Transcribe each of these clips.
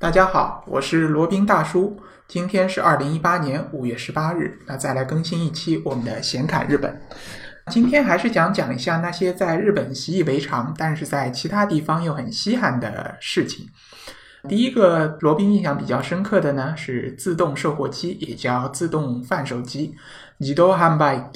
大家好，我是罗宾大叔。今天是二零一八年五月十八日，那再来更新一期我们的闲侃日本。今天还是想讲一下那些在日本习以为常，但是在其他地方又很稀罕的事情。第一个，罗宾印象比较深刻的呢是自动售货机，也叫自动贩售机 z i d o h a n b a i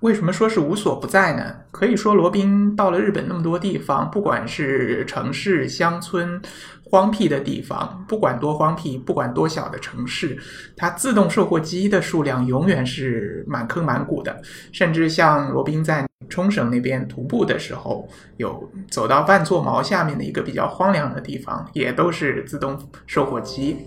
为什么说是无所不在呢？可以说，罗宾到了日本那么多地方，不管是城市、乡村、荒僻的地方，不管多荒僻，不管多小的城市，它自动售货机的数量永远是满坑满谷的。甚至像罗宾在冲绳那边徒步的时候，有走到万座毛下面的一个比较荒凉的地方，也都是自动售货机。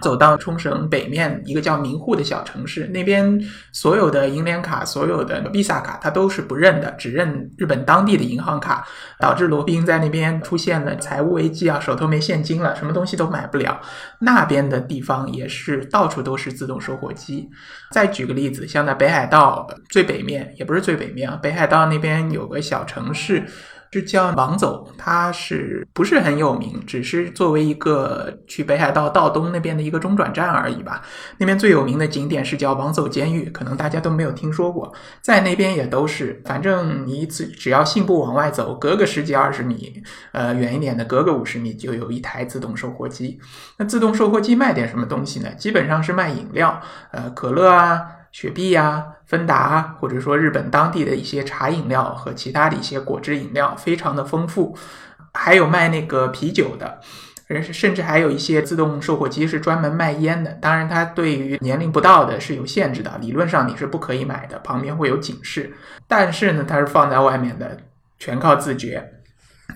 走到冲绳北面一个叫名护的小城市，那边所有的银联卡、所有的 Visa 卡，它都是不认的，只认日本当地的银行卡，导致罗宾在那边出现了财务危机啊，手头没现金了，什么东西都买不了。那边的地方也是到处都是自动售货机。再举个例子，像在北海道最北面，也不是最北面啊，北海道那边有个小城市。是叫王走，它是不是很有名？只是作为一个去北海道道东那边的一个中转站而已吧。那边最有名的景点是叫王走监狱，可能大家都没有听说过。在那边也都是，反正你只只要信步往外走，隔个十几二十米，呃，远一点的隔个五十米就有一台自动售货机。那自动售货机卖点什么东西呢？基本上是卖饮料，呃，可乐啊。雪碧呀、芬达，或者说日本当地的一些茶饮料和其他的一些果汁饮料，非常的丰富。还有卖那个啤酒的，甚至还有一些自动售货机是专门卖烟的。当然，它对于年龄不到的是有限制的，理论上你是不可以买的，旁边会有警示。但是呢，它是放在外面的，全靠自觉。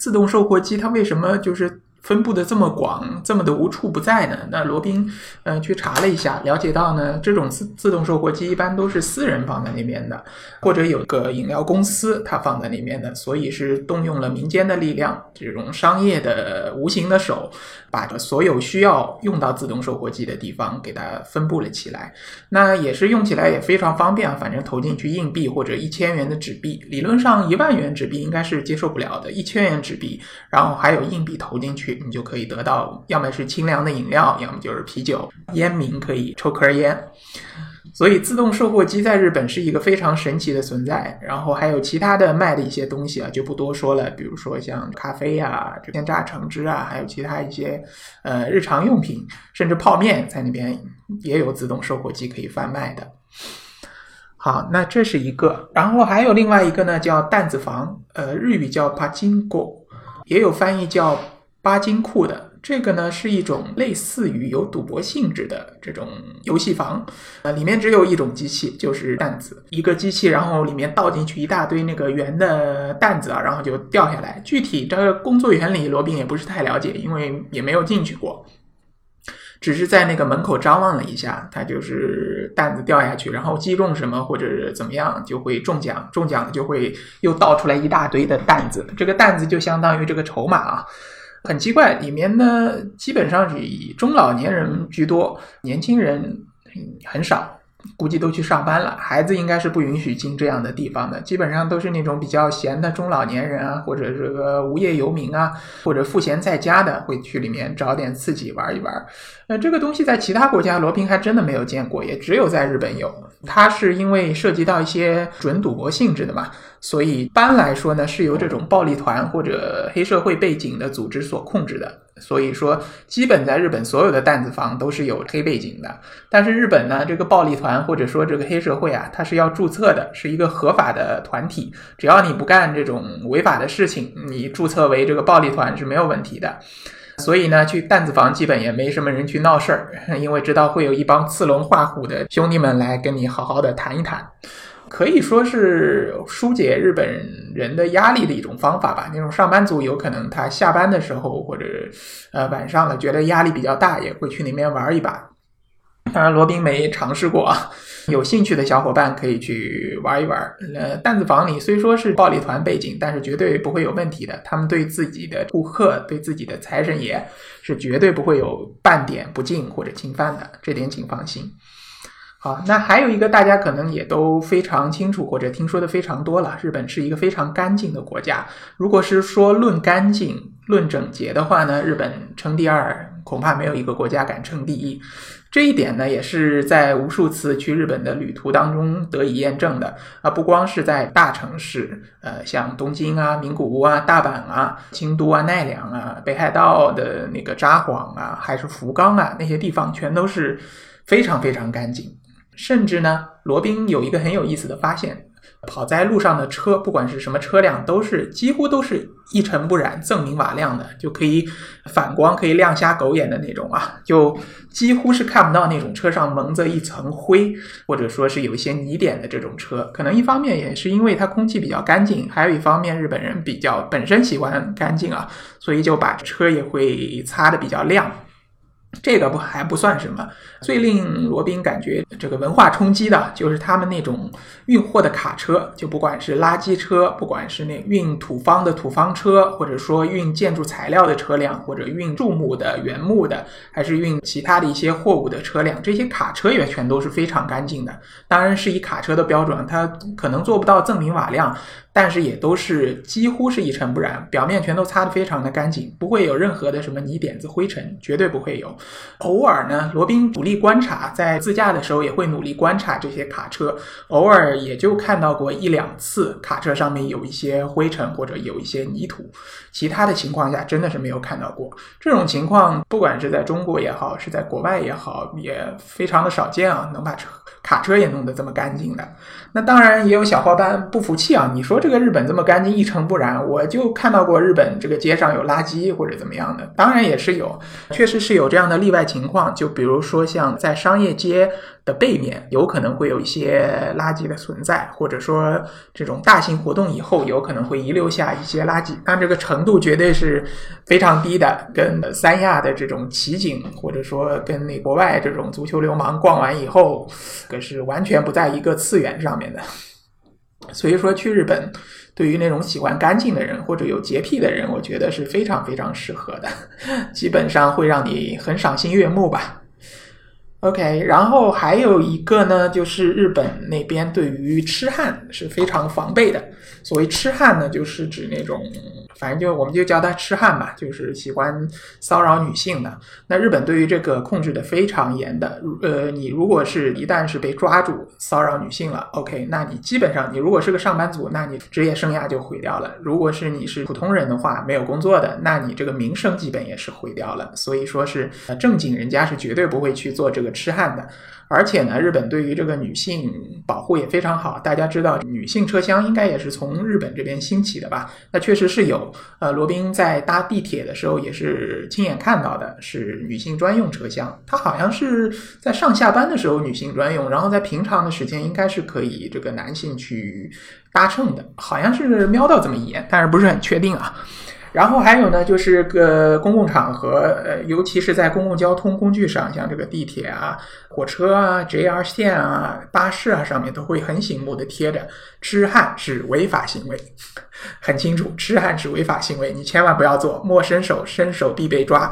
自动售货机它为什么就是？分布的这么广，这么的无处不在呢？那罗宾，呃，去查了一下，了解到呢，这种自自动售货机一般都是私人放在那边的，或者有个饮料公司它放在那边的，所以是动用了民间的力量，这种商业的无形的手，把所有需要用到自动售货机的地方给它分布了起来。那也是用起来也非常方便啊，反正投进去硬币或者一千元的纸币，理论上一万元纸币应该是接受不了的，一千元纸币，然后还有硬币投进去。你就可以得到，要么是清凉的饮料，要么就是啤酒，烟民可以抽颗烟。所以自动售货机在日本是一个非常神奇的存在。然后还有其他的卖的一些东西啊，就不多说了。比如说像咖啡啊、鲜榨橙汁啊，还有其他一些呃日常用品，甚至泡面在那边也有自动售货机可以贩卖的。好，那这是一个。然后还有另外一个呢，叫弹子房，呃，日语叫パチンコ也有翻译叫。八金库的这个呢，是一种类似于有赌博性质的这种游戏房，呃，里面只有一种机器，就是弹子，一个机器，然后里面倒进去一大堆那个圆的弹子啊，然后就掉下来。具体这个工作原理，罗宾也不是太了解，因为也没有进去过，只是在那个门口张望了一下，它就是弹子掉下去，然后击中什么或者怎么样就会中奖，中奖就会又倒出来一大堆的弹子，这个弹子就相当于这个筹码啊。很奇怪，里面呢基本上是以中老年人居多，年轻人很少，估计都去上班了。孩子应该是不允许进这样的地方的，基本上都是那种比较闲的中老年人啊，或者这个无业游民啊，或者赋闲在家的，会去里面找点刺激玩一玩。那这个东西在其他国家罗宾还真的没有见过，也只有在日本有。它是因为涉及到一些准赌博性质的嘛。所以一般来说呢，是由这种暴力团或者黑社会背景的组织所控制的。所以说，基本在日本所有的弹子房都是有黑背景的。但是日本呢，这个暴力团或者说这个黑社会啊，它是要注册的，是一个合法的团体。只要你不干这种违法的事情，你注册为这个暴力团是没有问题的。所以呢，去弹子房基本也没什么人去闹事儿，因为知道会有一帮刺龙画虎的兄弟们来跟你好好的谈一谈。可以说是疏解日本人的压力的一种方法吧。那种上班族有可能他下班的时候或者呃晚上了，觉得压力比较大，也会去那边玩一把。当然，罗宾没尝试过，有兴趣的小伙伴可以去玩一玩。呃，弹子房里虽说是暴力团背景，但是绝对不会有问题的。他们对自己的顾客、对自己的财神爷是绝对不会有半点不敬或者侵犯的，这点请放心。好，那还有一个大家可能也都非常清楚或者听说的非常多了。日本是一个非常干净的国家。如果是说论干净、论整洁的话呢，日本称第二，恐怕没有一个国家敢称第一。这一点呢，也是在无数次去日本的旅途当中得以验证的啊！不光是在大城市，呃，像东京啊、名古屋啊、大阪啊、京都啊、奈良啊、北海道的那个札幌啊，还是福冈啊，那些地方全都是非常非常干净。甚至呢，罗宾有一个很有意思的发现。跑在路上的车，不管是什么车辆，都是几乎都是一尘不染、锃明瓦亮的，就可以反光，可以亮瞎狗眼的那种啊！就几乎是看不到那种车上蒙着一层灰，或者说是有一些泥点的这种车。可能一方面也是因为它空气比较干净，还有一方面日本人比较本身喜欢干净啊，所以就把车也会擦的比较亮。这个不还不算什么，最令罗宾感觉这个文化冲击的，就是他们那种运货的卡车，就不管是垃圾车，不管是那运土方的土方车，或者说运建筑材料的车辆，或者运树木的原木的，还是运其他的一些货物的车辆，这些卡车也全都是非常干净的。当然是以卡车的标准，它可能做不到锃明瓦亮。但是也都是几乎是一尘不染，表面全都擦得非常的干净，不会有任何的什么泥点子、灰尘，绝对不会有。偶尔呢，罗宾努力观察，在自驾的时候也会努力观察这些卡车，偶尔也就看到过一两次卡车上面有一些灰尘或者有一些泥土，其他的情况下真的是没有看到过。这种情况，不管是在中国也好，是在国外也好，也非常的少见啊，能把车。卡车也弄得这么干净的，那当然也有小伙伴不服气啊！你说这个日本这么干净一尘不染，我就看到过日本这个街上有垃圾或者怎么样的，当然也是有，确实是有这样的例外情况，就比如说像在商业街。的背面有可能会有一些垃圾的存在，或者说这种大型活动以后有可能会遗留下一些垃圾，但这个程度绝对是非常低的，跟三亚的这种奇景，或者说跟那国外这种足球流氓逛完以后，可是完全不在一个次元上面的。所以说去日本，对于那种喜欢干净的人或者有洁癖的人，我觉得是非常非常适合的，基本上会让你很赏心悦目吧。OK，然后还有一个呢，就是日本那边对于痴汉是非常防备的。所谓痴汉呢，就是指那种，反正就我们就叫他痴汉吧，就是喜欢骚扰女性的。那日本对于这个控制的非常严的。呃，你如果是一旦是被抓住骚扰女性了，OK，那你基本上你如果是个上班族，那你职业生涯就毁掉了；如果是你是普通人的话，没有工作的，那你这个名声基本也是毁掉了。所以说是正经人家是绝对不会去做这个个痴汉的。而且呢，日本对于这个女性保护也非常好。大家知道，女性车厢应该也是从日本这边兴起的吧？那确实是有。呃，罗宾在搭地铁的时候也是亲眼看到的，是女性专用车厢。它好像是在上下班的时候女性专用，然后在平常的时间应该是可以这个男性去搭乘的。好像是瞄到这么一眼，但是不是很确定啊。然后还有呢，就是个公共场合，呃，尤其是在公共交通工具上，像这个地铁啊、火车啊、JR 线啊、巴士啊，上面都会很醒目的贴着“痴汉是违法行为”，很清楚，“痴汉是违法行为”，你千万不要做，莫伸手，伸手必被抓。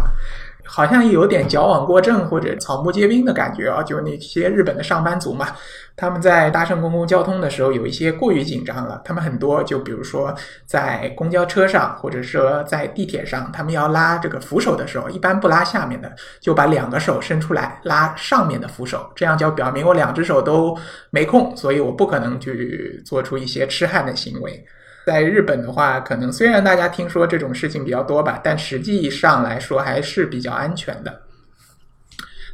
好像有点矫枉过正或者草木皆兵的感觉啊！就那些日本的上班族嘛，他们在搭乘公共交通的时候有一些过于紧张了。他们很多就比如说在公交车上，或者说在地铁上，他们要拉这个扶手的时候，一般不拉下面的，就把两个手伸出来拉上面的扶手，这样就表明我两只手都没空，所以我不可能去做出一些痴汉的行为。在日本的话，可能虽然大家听说这种事情比较多吧，但实际上来说还是比较安全的。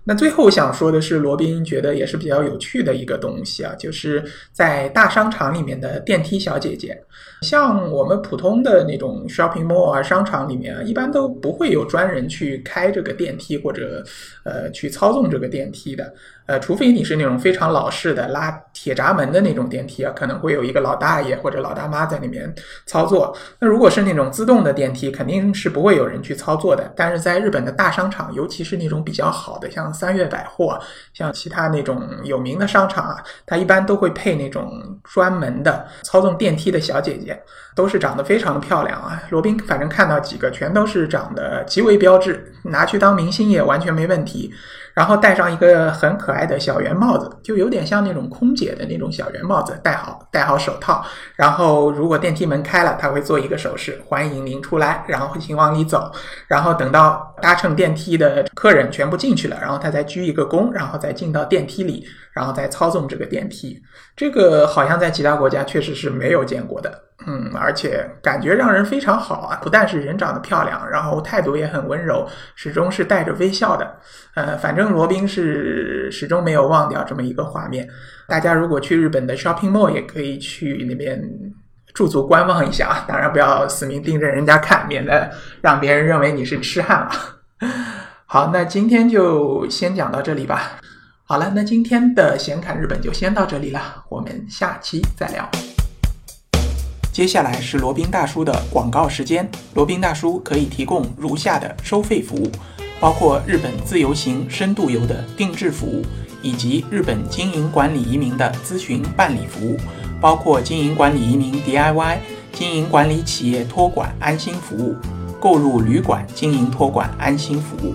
那最后想说的是，罗宾觉得也是比较有趣的一个东西啊，就是在大商场里面的电梯小姐姐。像我们普通的那种 shopping mall 啊，商场里面啊，一般都不会有专人去开这个电梯或者呃去操纵这个电梯的。呃，除非你是那种非常老式的拉铁闸门的那种电梯啊，可能会有一个老大爷或者老大妈在里面操作。那如果是那种自动的电梯，肯定是不会有人去操作的。但是在日本的大商场，尤其是那种比较好的，像三越百货，像其他那种有名的商场啊，它一般都会配那种专门的操纵电梯的小姐姐，都是长得非常的漂亮啊。罗宾反正看到几个，全都是长得极为标致，拿去当明星也完全没问题。然后戴上一个很可爱的小圆帽子，就有点像那种空姐的那种小圆帽子，戴好戴好手套。然后如果电梯门开了，他会做一个手势，欢迎您出来，然后请往里走。然后等到搭乘电梯的客人全部进去了，然后他再鞠一个躬，然后再进到电梯里，然后再操纵这个电梯。这个好像在其他国家确实是没有见过的。嗯，而且感觉让人非常好啊！不但是人长得漂亮，然后态度也很温柔，始终是带着微笑的。呃，反正罗宾是始终没有忘掉这么一个画面。大家如果去日本的 shopping mall，也可以去那边驻足观望一下啊！当然不要死命盯着人家看，免得让别人认为你是痴汉了。好，那今天就先讲到这里吧。好了，那今天的闲侃日本就先到这里了，我们下期再聊。接下来是罗宾大叔的广告时间。罗宾大叔可以提供如下的收费服务，包括日本自由行、深度游的定制服务，以及日本经营管理移民的咨询办理服务，包括经营管理移民 DIY、经营管理企业托管安心服务、购入旅馆经营托管安心服务，